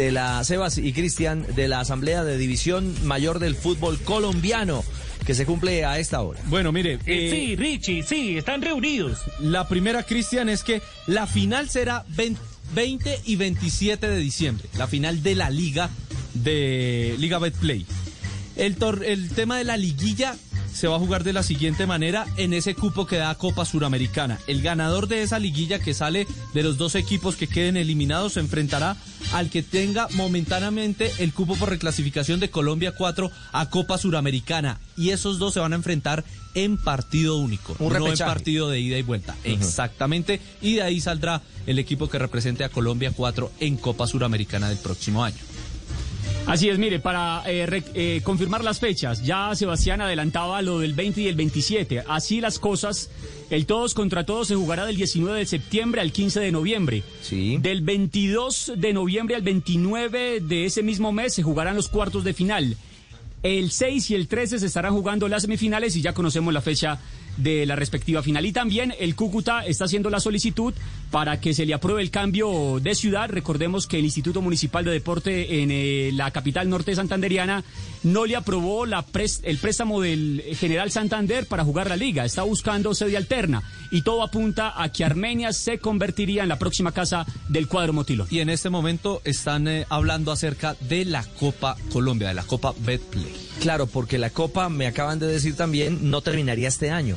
de la Sebas y Cristian de la Asamblea de División Mayor del Fútbol Colombiano que se cumple a esta hora? Bueno, mire, Eh, eh, sí, Richie, sí, están reunidos. la primera, Cristian, es que la final será 20 20 y 27 de diciembre, la final de la liga de Liga Betplay. El, tor- el tema de la liguilla se va a jugar de la siguiente manera en ese cupo que da Copa Suramericana. El ganador de esa liguilla que sale de los dos equipos que queden eliminados se enfrentará al que tenga momentáneamente el cupo por reclasificación de Colombia 4 a Copa Suramericana. Y esos dos se van a enfrentar en partido único, Un no en partido de ida y vuelta. Exactamente. Y de ahí saldrá el equipo que represente a Colombia 4 en Copa Suramericana del próximo año. Así es, mire, para eh, re- eh, confirmar las fechas, ya Sebastián adelantaba lo del 20 y el 27. Así las cosas, el todos contra todos se jugará del 19 de septiembre al 15 de noviembre. Sí. Del 22 de noviembre al 29 de ese mismo mes se jugarán los cuartos de final. El 6 y el 13 se estarán jugando las semifinales y ya conocemos la fecha de la respectiva final. Y también el Cúcuta está haciendo la solicitud para que se le apruebe el cambio de ciudad. Recordemos que el Instituto Municipal de Deporte en eh, la capital norte santanderiana no le aprobó la pres- el préstamo del General Santander para jugar la liga. Está buscando sede alterna y todo apunta a que Armenia se convertiría en la próxima casa del cuadro Motilón. Y en este momento están eh, hablando acerca de la Copa Colombia, de la Copa Betplay. Claro, porque la Copa, me acaban de decir también, no terminaría este año.